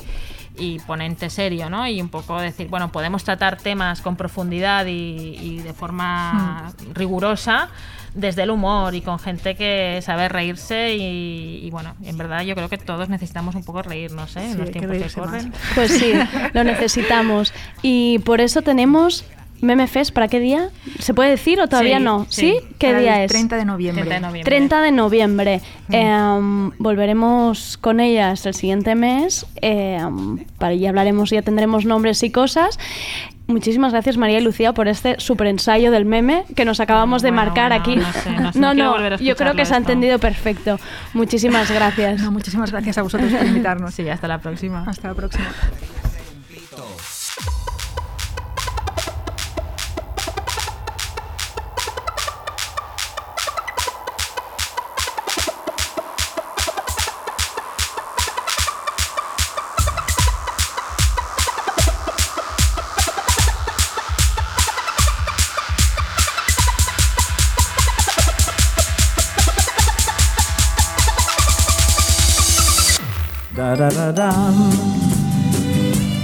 y ponente serio, ¿no? Y un poco decir, bueno, podemos tratar temas con profundidad y, de forma hmm. rigurosa desde el humor y con gente que sabe reírse y, bueno, en verdad yo creo que todos necesitamos un poco reírnos ¿eh? en los tiempos que, corren. Pues sí, lo necesitamos. Y por eso tenemos Memefest, ¿para qué día? ¿Se puede decir o todavía no? ¿Sí? ¿Qué día es? 30 de noviembre. 30 de noviembre. Em, volveremos con ellas el siguiente mes. Eh, para, ya hablaremos, ya tendremos nombres y cosas. Muchísimas gracias María y Lucía por este super ensayo del meme que nos acabamos de marcar aquí. No, no, yo creo que se ha entendido perfecto. Muchísimas gracias. muchísimas gracias a vosotros por invitarnos. Sí, hasta la próxima. Hasta la próxima.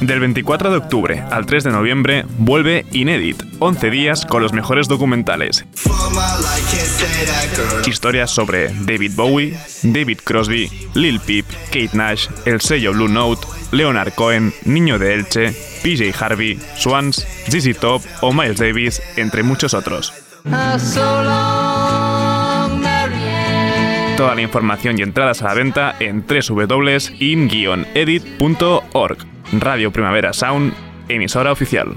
Del 24 de octubre al 3 de noviembre vuelve Inédit, 11 días con los mejores documentales. Historias sobre David Bowie, David Crosby, Lil Peep, Kate Nash, el sello Blue Note, Leonard Cohen, Niño de Elche, PJ Harvey, Swans, ZZ Top o Miles Davis, entre muchos otros. Toda la información y entradas a la venta en www.in-edit.org. Radio Primavera Sound, emisora oficial.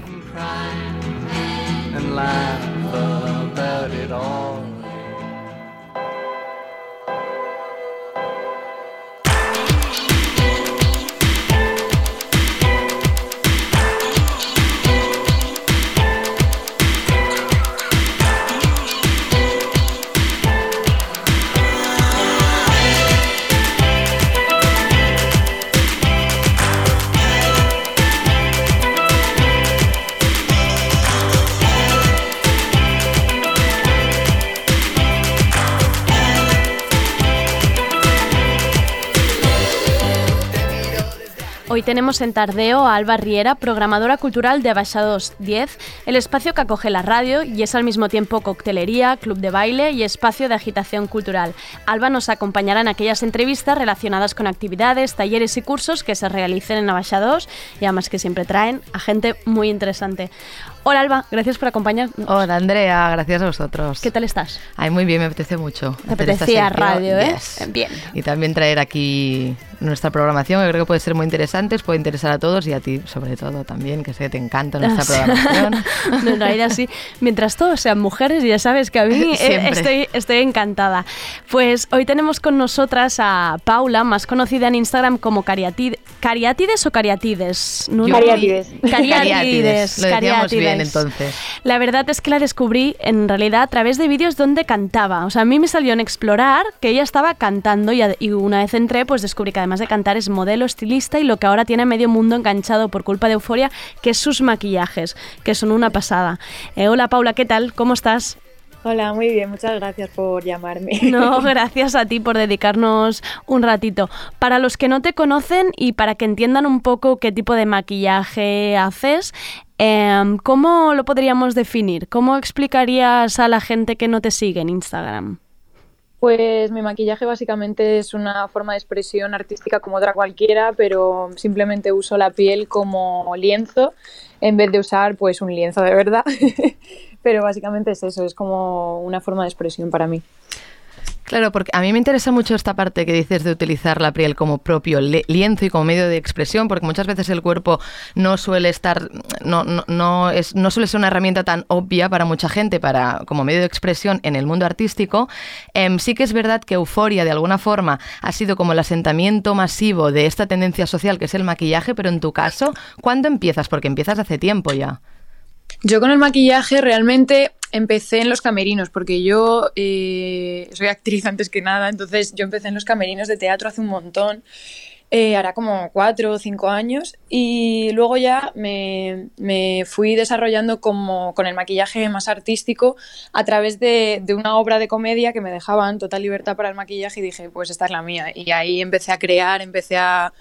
Hoy tenemos en Tardeo a Alba Riera, programadora cultural de Abaixados 10, el espacio que acoge la radio y es al mismo tiempo coctelería, club de baile y espacio de agitación cultural. Alba nos acompañará en aquellas entrevistas relacionadas con actividades, talleres y cursos que se realicen en Abaixados y además que siempre traen a gente muy interesante. Hola Alba, gracias por acompañarnos. Hola Andrea, gracias a vosotros. ¿Qué tal estás? Ay, muy bien, me apetece mucho. Te apetecía radio, ¿eh? Bien. Y también traer aquí nuestra programación, que creo que puede ser muy interesante, puede interesar a todos y a ti sobre todo también, que sé que te encanta nuestra programación. en realidad sí, mientras todos sean mujeres, ya sabes que a mí eh, estoy, estoy encantada. Pues hoy tenemos con nosotras a Paula, más conocida en Instagram como Cariatides. ¿Cariatides o Cariatides? Cariatides. Cariatides. Lo decíamos bien entonces. La verdad es que la descubrí en realidad a través de vídeos donde cantaba. O sea, a mí me salió en explorar que ella estaba cantando y, y una vez entré, pues descubrí que además de cantar es modelo, estilista y lo que ahora tiene medio mundo enganchado por culpa de Euforia, que es sus maquillajes, que son una pasada. Eh, hola Paula, ¿qué tal? ¿Cómo estás? Hola, muy bien, muchas gracias por llamarme. No, gracias a ti por dedicarnos un ratito. Para los que no te conocen y para que entiendan un poco qué tipo de maquillaje haces, em, ¿cómo lo podríamos definir? ¿Cómo explicarías a la gente que no te sigue en Instagram? Pues mi maquillaje básicamente es una forma de expresión artística como otra cualquiera, pero simplemente uso la piel como lienzo en vez de usar pues un lienzo de verdad. pero básicamente es eso, es como una forma de expresión para mí. Claro, porque a mí me interesa mucho esta parte que dices de utilizar la piel como propio lienzo y como medio de expresión, porque muchas veces el cuerpo no suele estar, no, no, no, es, no suele ser una herramienta tan obvia para mucha gente para, como medio de expresión en el mundo artístico. Em, sí que es verdad que Euforia, de alguna forma, ha sido como el asentamiento masivo de esta tendencia social que es el maquillaje, pero en tu caso, ¿cuándo empiezas? Porque empiezas hace tiempo ya. Yo con el maquillaje realmente empecé en los camerinos, porque yo eh, soy actriz antes que nada, entonces yo empecé en los camerinos de teatro hace un montón, eh, hará como cuatro o cinco años, y luego ya me, fui desarrollando como con el maquillaje más artístico a través de, de, una obra de comedia que me dejaban total libertad para el maquillaje y dije, pues esta es la mía. Y ahí empecé a crear, empecé a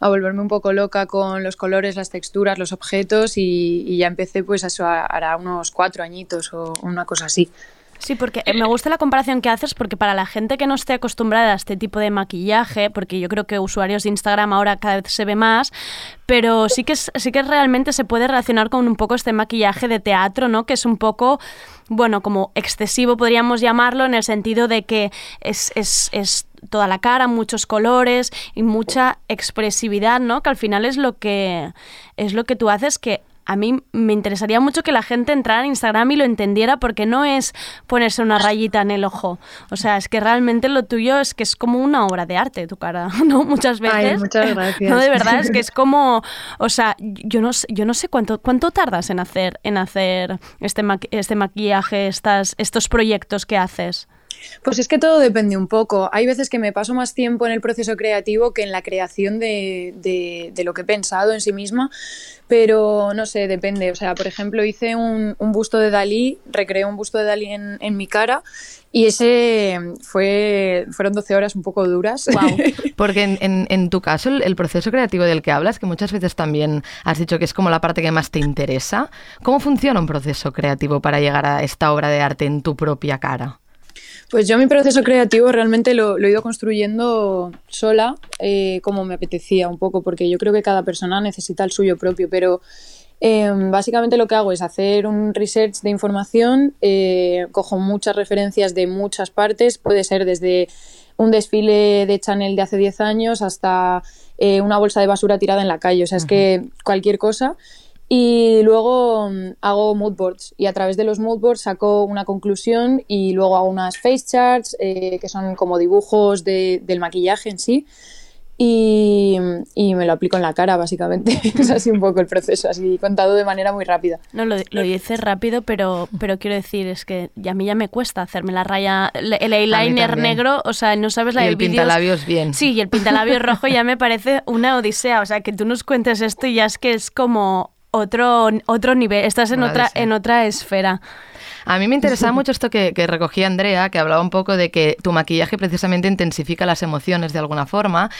a volverme un poco loca con los colores, las texturas, los objetos y, ya empecé pues eso hará unos cuatro añitos o una cosa así. Sí, porque me gusta la comparación que haces porque para la gente que no esté acostumbrada a este tipo de maquillaje, porque yo creo que usuarios de Instagram ahora cada vez se ve más, pero sí que sí que realmente se puede relacionar con un poco este maquillaje de teatro, ¿no? Que es un poco bueno, como excesivo podríamos llamarlo en el sentido de que es, es, es toda la cara, muchos colores y mucha expresividad, ¿no? Que al final es lo que es lo que tú haces que a mí me interesaría mucho que la gente entrara en Instagram y lo entendiera porque no es ponerse una rayita en el ojo. O sea, es que realmente lo tuyo es que es como una obra de arte tu cara, ¿no? Muchas veces. Ay, muchas gracias. No, de verdad, es que es como, o sea, yo no, yo no sé cuánto, cuánto tardas en hacer, en hacer este, este maquillaje, estas, estos proyectos que haces. Pues es que todo depende un poco. Hay veces que me paso más tiempo en el proceso creativo que en la creación de, de, lo que he pensado en sí misma, pero no sé, depende. O sea, por ejemplo, hice un, un busto de Dalí, recreé un busto de Dalí en, en mi cara y ese fue, fueron 12 horas un poco duras. Porque en, en, tu caso, el, el, proceso creativo del que hablas, que muchas veces también has dicho que es como la parte que más te interesa, ¿cómo funciona un proceso creativo para llegar a esta obra de arte en tu propia cara? Pues yo mi proceso creativo realmente lo, he ido construyendo sola, eh, como me apetecía un poco, porque yo creo que cada persona necesita el suyo propio, pero em, básicamente lo que hago es hacer un research de información, eh, cojo muchas referencias de muchas partes, puede ser desde un desfile de Chanel de hace 10 años hasta eh, una bolsa de basura tirada en la calle, o sea, es que cualquier cosa. Y luego mm, hago mood boards y a través de los mood boards saco una conclusión y luego hago unas face charts eh, que son como dibujos de, del maquillaje en sí y, y, me lo aplico en la cara básicamente. es así un poco el proceso, así contado de manera muy rápida. No, lo, lo dices rápido, pero, pero quiero decir, es que a mí ya me cuesta hacerme la raya, el eyeliner negro, o sea, no sabes la y el pintalabios bien. Sí, y el pintalabios rojo ya me parece una odisea, o sea, que tú nos cuentes esto y ya es que es como otro, otro nivel, estás en, otra, en otra esfera. A mí me interesaba mucho esto que, recogía Andrea, que hablaba un poco de que tu maquillaje precisamente intensifica las emociones de alguna forma.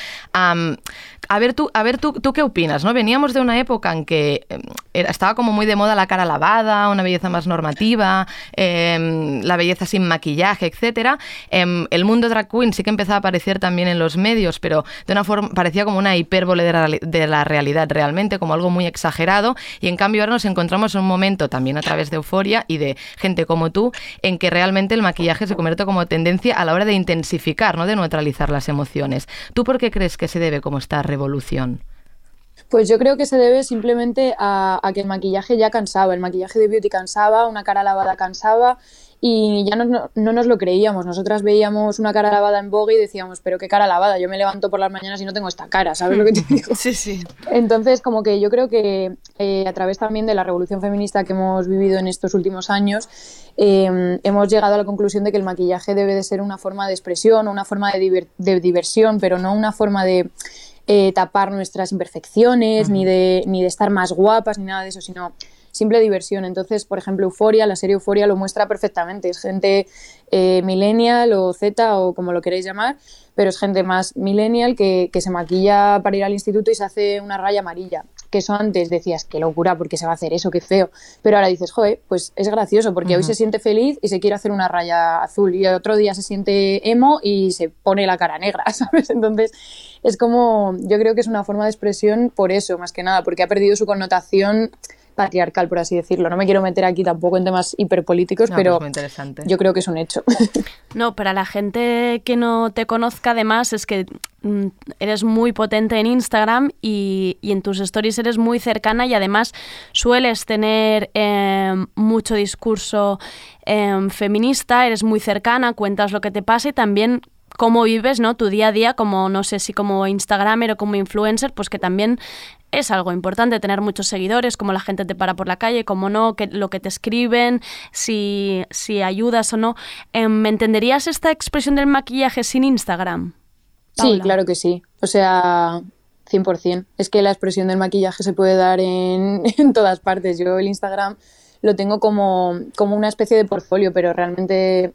A ver, tú, a ver tú, tú qué opinas, ¿no? Veníamos de una época en que em, estaba como muy de moda la cara lavada, una belleza más normativa, em, la belleza sin maquillaje, etcétera. Em, el mundo drag queen sí que empezaba a aparecer también en los medios, pero de una forma parecía como una hipérbole de la, realidad realmente, como algo muy exagerado. Y en cambio ahora nos encontramos en un momento también a través de euforia y de gente como tú, en que realmente el maquillaje se convierte como tendencia a la hora de intensificar, ¿no? de neutralizar las emociones. ¿Tú por qué crees que se debe como esta Pues yo creo que se debe simplemente a, a, que el maquillaje ya cansaba, el maquillaje de beauty cansaba, una cara lavada cansaba y ya no, no, nos lo creíamos. Nosotras veíamos una cara lavada en Vogue y decíamos, pero qué cara lavada, yo me levanto por las mañanas y no tengo esta cara, ¿sabes lo que te digo? Sí, sí. Entonces, como que yo creo que eh, a través también de la revolución feminista que hemos vivido en estos últimos años, eh, hemos llegado a la conclusión de que el maquillaje debe de ser una forma de expresión, una forma de, de diversión, pero no una forma de... Eh, tapar nuestras imperfecciones, ni, de, ni de estar más guapas, ni nada de eso, sino simple diversión. Entonces, por ejemplo, Euforia, la serie Euforia lo muestra perfectamente. Es gente eh, millennial o Z o como lo queréis llamar, pero es gente más millennial que, que, se maquilla para ir al instituto y se hace una raya amarilla. Que eso antes decías, qué locura, porque se va a hacer eso, qué feo. Pero ahora dices, joder, pues es gracioso, porque hoy se siente feliz y se quiere hacer una raya azul, y otro día se siente emo y se pone la cara negra, ¿sabes? Entonces, es como, yo creo que es una forma de expresión por eso, más que nada, porque ha perdido su connotación patriarcal, por así decirlo. No me quiero meter aquí tampoco en temas hiperpolíticos, pero yo creo que es un hecho. No, para la gente que no te conozca, además, es que mm, eres muy potente en Instagram y, en tus stories eres muy cercana y además sueles tener em, mucho discurso em, feminista, eres muy cercana, cuentas lo que te pasa y también cómo vives, ¿no? Tu día a día, como no sé si como Instagramer o como influencer, pues que también es algo importante tener muchos seguidores, como la gente te para por la calle, como no, que lo que te escriben, si, si ayudas o no. Em, ¿Me entenderías esta expresión del maquillaje sin Instagram? Sí, claro que sí. O sea, 100%. Es que la expresión del maquillaje se puede dar en, en todas partes. Yo el Instagram lo tengo como, como una especie de portfolio, pero realmente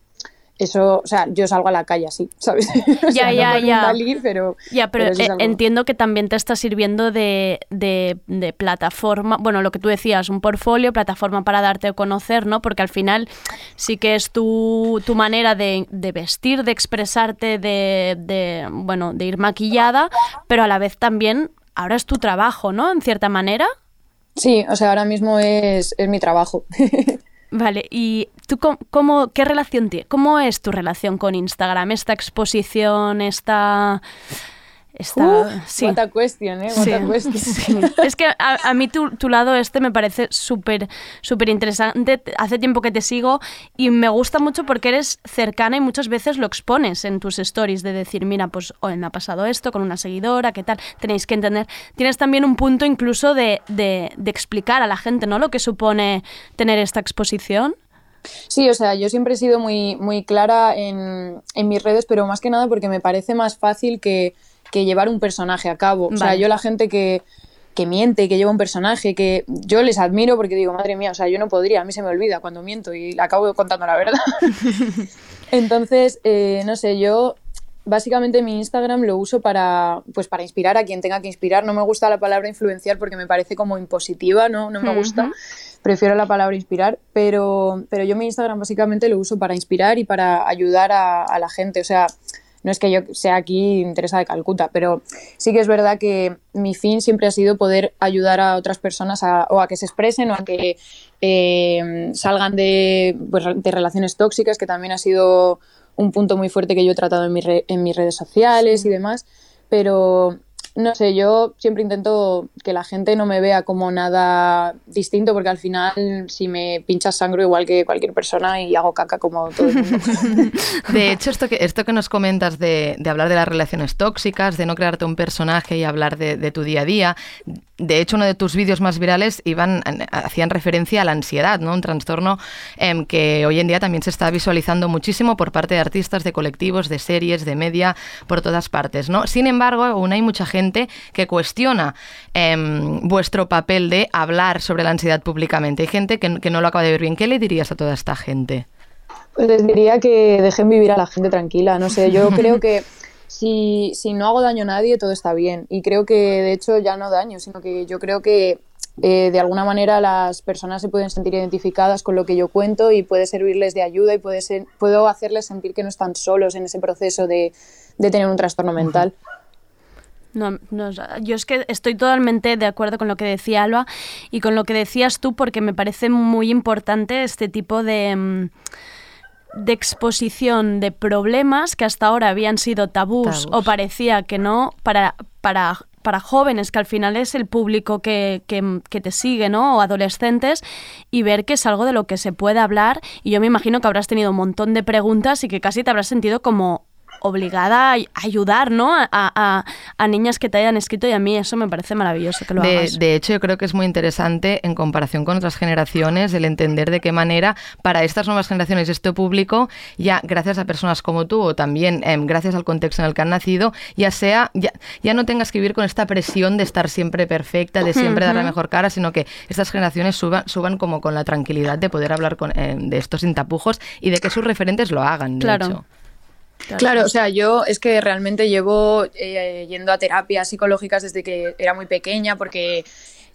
eso, o sea, yo salgo a la calle así, ¿sabes? Ya, ya, ya. pero, ya, pero, eh, entiendo que también te está sirviendo de, de, plataforma, bueno, lo que tú decías, un portfolio, plataforma para darte a conocer, ¿no? Porque al final sí que es tu, tu manera de, de, vestir, de expresarte, de, de, bueno, de ir maquillada, pero a la vez también ahora es tu trabajo, ¿no? En cierta manera. Sí, o sea, ahora mismo es, es mi trabajo. Vale, ¿y tú cómo, qué relación tienes? ¿Cómo es tu relación con Instagram? Esta exposición, esta Está, sí. What question, ¿eh? Es que a, mí tu, tu, lado este me parece súper súper interesante. Hace tiempo que te sigo y me gusta mucho porque eres cercana y muchas veces lo expones en tus stories de decir, mira, pues hoy me ha pasado esto con una seguidora, ¿qué tal? Tenéis que entender. Tienes también un punto incluso de, de, de explicar a la gente, ¿no? Lo que supone tener esta exposición. Sí, o sea, yo siempre he sido muy, muy clara en, en mis redes, pero más que nada porque me parece más fácil que, que llevar un personaje a cabo. O sea, yo la gente que, que miente, que lleva un personaje, que yo les admiro porque digo, madre mía, o sea, yo no podría, a mí se me olvida cuando miento y acabo contando la verdad. Entonces, eh, no sé, yo básicamente mi Instagram lo uso para, pues para inspirar a quien tenga que inspirar. No me gusta la palabra influenciar porque me parece como impositiva, no, no me gusta. Prefiero la palabra inspirar, pero, pero yo mi Instagram básicamente lo uso para inspirar y para ayudar a, a la gente. O sea, no es que yo sea aquí Teresa de Calcuta, pero sí que es verdad que mi fin siempre ha sido poder ayudar a otras personas o a que se expresen o a que eh, salgan de, pues, de relaciones tóxicas, que también ha sido un punto muy fuerte que yo he tratado en, en mis redes sociales y demás. Pero no sé, yo siempre intento que la gente no me vea como nada distinto, porque al final, si me pinchas sangre igual que cualquier persona y hago caca como todo el mundo. De hecho, esto que, esto que nos comentas de, de hablar de las relaciones tóxicas, de no crearte un personaje y hablar de, de tu día a día, de hecho, uno de tus vídeos más virales iban, hacían referencia a la ansiedad, ¿no? un trastorno em, que hoy en día también se está visualizando muchísimo por parte de artistas, de colectivos, de series, de media, por todas partes. ¿no? Sin embargo, aún hay mucha gente que cuestiona em, vuestro papel de hablar sobre la ansiedad públicamente. Hay gente que, que no lo acaba de ver bien. ¿Qué le dirías a toda esta gente? Pues les diría que dejen vivir a la gente tranquila. No sé, yo creo que si, si no hago daño a nadie, todo está bien. Y creo que, de hecho, ya no daño, sino que yo creo que eh, de alguna manera las personas se pueden sentir identificadas con lo que yo cuento y puede servirles de ayuda y puede ser, puedo hacerles sentir que no están solos en ese proceso de, de tener un trastorno mental. No, no, yo es que estoy totalmente de acuerdo con lo que decía Alba y con lo que decías tú porque me parece muy importante este tipo de... Mm, de exposición de problemas que hasta ahora habían sido tabús, o parecía que no para, para, para jóvenes, que al final es el público que, que, que, te sigue, ¿no? O adolescentes, y ver que es algo de lo que se puede hablar. Y yo me imagino que habrás tenido un montón de preguntas y que casi te habrás sentido como obligada a ayudar ¿no? A, a, a, niñas que te hayan escrito y a mí eso me parece maravilloso que lo de, hagas. De hecho, yo creo que es muy interesante en comparación con otras generaciones el entender de qué manera para estas nuevas generaciones este público, ya gracias a personas como tú o también eh, gracias al contexto en el que han nacido, ya sea, ya, ya no tengas que vivir con esta presión de estar siempre perfecta, de siempre uh -huh. dar la mejor cara, sino que estas generaciones suban, suban como con la tranquilidad de poder hablar con, eh, de estos sin tapujos y de que sus referentes lo hagan, de claro. hecho. Claro. claro. o sea, yo es que realmente llevo eh, yendo a terapias psicológicas desde que era muy pequeña porque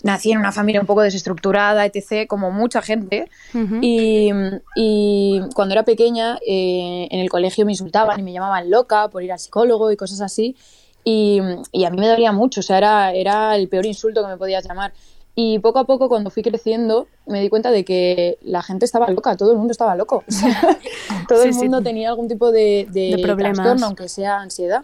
nací en una familia un poco desestructurada, etc., como mucha gente. Uh -huh. y, y, cuando era pequeña, eh, en el colegio me insultaban y me llamaban loca por ir al psicólogo y cosas así. Y, y a mí me dolía mucho, o sea, era, era el peor insulto que me podías llamar. Y poco a poco, cuando fui creciendo, me di cuenta de que la gente estaba loca, todo el mundo estaba loco. Todo sí, el mundo sí. tenía algún tipo de, de, de problemas. trastorno, aunque sea ansiedad.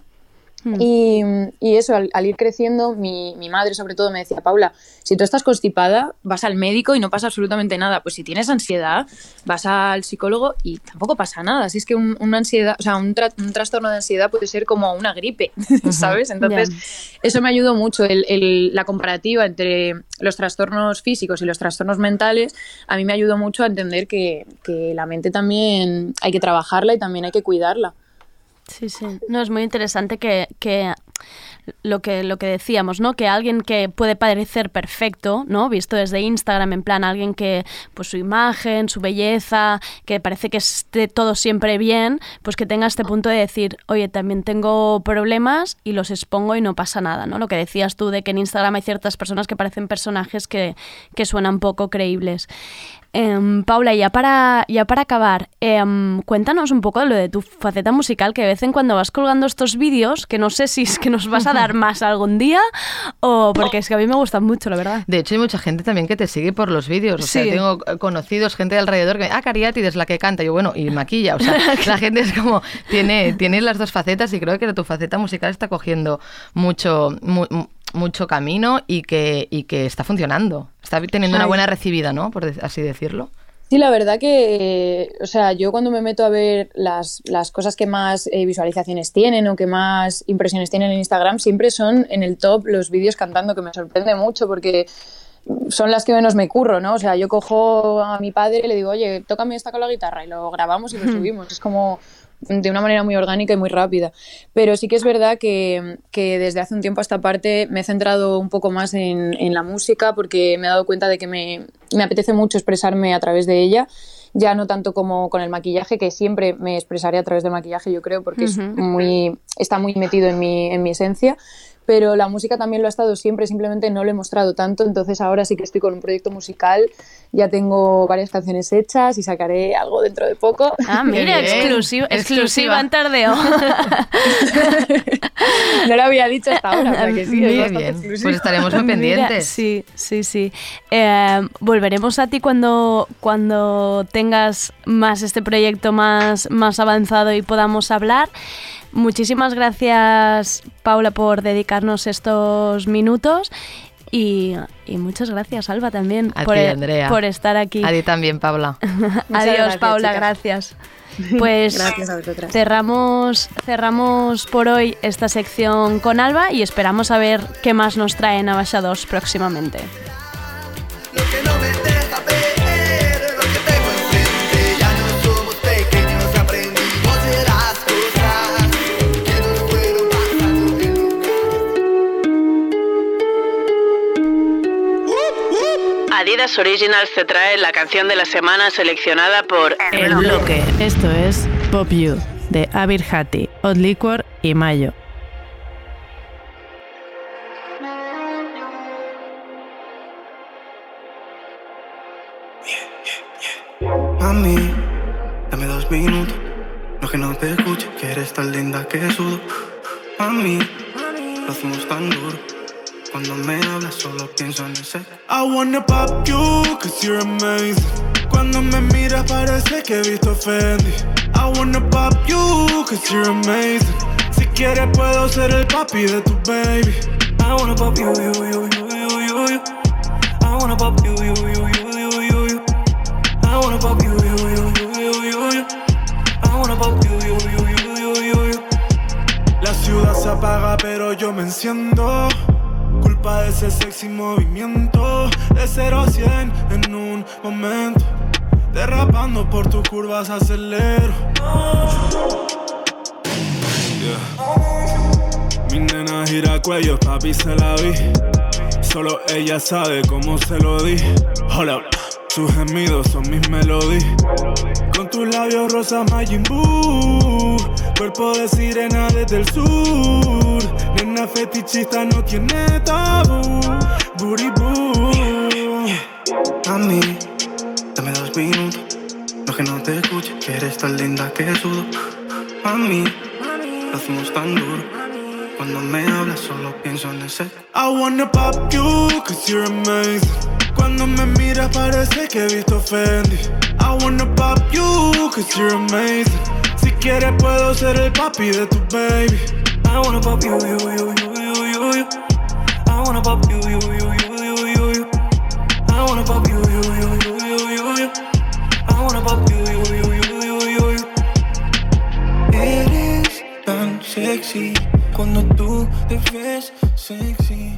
Mm. Y, y, eso, al, al ir creciendo, mi, mi, madre sobre todo me decía, Paula, si tú estás constipada, vas al médico y no pasa absolutamente nada. Pues si tienes ansiedad, vas al psicólogo y tampoco pasa nada. Así es que un, una ansiedad, o sea, un, tra un, trastorno de ansiedad puede ser como una gripe, uh -huh. ¿sabes? Entonces, yeah. eso me ayudó mucho, el, el, la comparativa entre los trastornos físicos y los trastornos mentales, a mí me ayudó mucho a entender que, que la mente también hay que trabajarla y también hay que cuidarla. Sí, sí. No, es muy interesante que, que lo que lo que decíamos, ¿no? Que alguien que puede parecer perfecto, ¿no? Visto desde Instagram, en plan alguien que pues su imagen, su belleza, que parece que esté todo siempre bien, pues que tenga este punto de decir, "Oye, también tengo problemas y los expongo y no pasa nada", ¿no? Lo que decías tú de que en Instagram hay ciertas personas que parecen personajes que, que suenan poco creíbles. Eh, Paula, ya para, ya para acabar, eh, cuéntanos un poco de lo de tu faceta musical, que de vez en cuando vas colgando estos vídeos, que no sé si es que nos vas a dar más algún día o porque es que a mí me gustan mucho, la verdad. De hecho, hay mucha gente también que te sigue por los vídeos. O sí. sea, tengo conocidos, gente de alrededor que, ah, Cariátides es la que canta. Yo, bueno, y maquilla. O sea, la gente es como, tiene, tiene las dos facetas y creo que tu faceta musical está cogiendo mucho, mu mucho camino y que, y que está funcionando. Está teniendo una buena recibida, ¿no? Por así decirlo. Sí, la verdad que, o sea, yo cuando me meto a ver las, las cosas que más eh, visualizaciones tienen o que más impresiones tienen en Instagram, siempre son en el top los vídeos cantando, que me sorprende mucho porque son las que menos me curro, ¿no? O sea, yo cojo a mi padre y le digo, oye, tócame esta con la guitarra y lo grabamos y lo subimos. Es como de una manera muy orgánica y muy rápida. Pero sí que es verdad que, que desde hace un tiempo a esta parte me he centrado un poco más en, en la música porque me he dado cuenta de que me, me, apetece mucho expresarme a través de ella. Ya no tanto como con el maquillaje, que siempre me expresaré a través del maquillaje, yo creo, porque uh -huh. es muy, está muy metido en mi, en mi esencia pero la música también lo ha estado siempre, simplemente no lo he mostrado tanto, entonces ahora sí que estoy con un proyecto musical, ya tengo varias canciones hechas y sacaré algo dentro de poco. Ah, mira, exclusiva, exclusiva en tardeo. no lo había dicho hasta ahora, o sea que sí, muy bien. Pues estaremos muy pendientes. Mira, sí, sí, sí. Eh, volveremos a ti cuando, cuando tengas más este proyecto más, más avanzado y podamos hablar. Muchísimas gracias, Paula, por dedicarnos estos minutos. Y, y, muchas gracias, Alba, también a por, ti, Andrea. por estar aquí. A ti también, Paula. Adiós, gracias, Paula, chicas. gracias. Pues gracias a vosotras. cerramos, cerramos por hoy esta sección con Alba y esperamos a ver qué más nos traen a Basha 2 próximamente. Lo que no me Adidas Originals te trae la canción de la semana seleccionada por El Bloque. Esto es Pop You de Abir Hati, Odd Liquor y Mayo. Mami, dame dos minutos. No que no te escuche, que eres tan linda que sudo. Mami, lo hacemos tan duro. Cuando me hablas solo pienso en ese. I wanna pop you, cause you're amazing. Cuando me miras parece que he visto Fendi. I wanna pop you, cause you're amazing. Si quieres puedo ser el papi de tu baby. I wanna pop you, you, you, you, you, you, you. I wanna pop you, you, you, you, you, you, you. I wanna pop you, you, you, you, you, you, you. I wanna pop you, you, you, you, you, you, you. La ciudad se apaga pero yo me enciendo. Culpa de ese sexy movimiento. De 0 a 100 en un momento. Derrapando por tus curvas acelero. Yeah. Mi nena gira cuellos, papi se la vi. Solo ella sabe cómo se lo di. Hola, sus gemidos son mis melodías. Con tus labios rosas Majin Buu. Cuerpo de sirena desde el sur. Nena fetichista no tiene tabú. Booty boo. A mí, dame dos minutos. No que no te escuche, que eres tan linda que sudo. A mí, lo hacemos tan duro. Cuando me hablas solo pienso en ese. I wanna pop you, cause you're amazing. Cuando me miras parece que he visto Fendi. I wanna pop you, cause you're amazing. Si quieres puedo ser el papi de tu baby. I wanna pop you, you, you, you, you, you. I wanna pop you, you, you, you, you, you, you. I wanna pop you, you, you, you, you, you, you. I wanna pop you, you, you, you, you, you, you. Eres tan sexy cuando tú te ves sexy.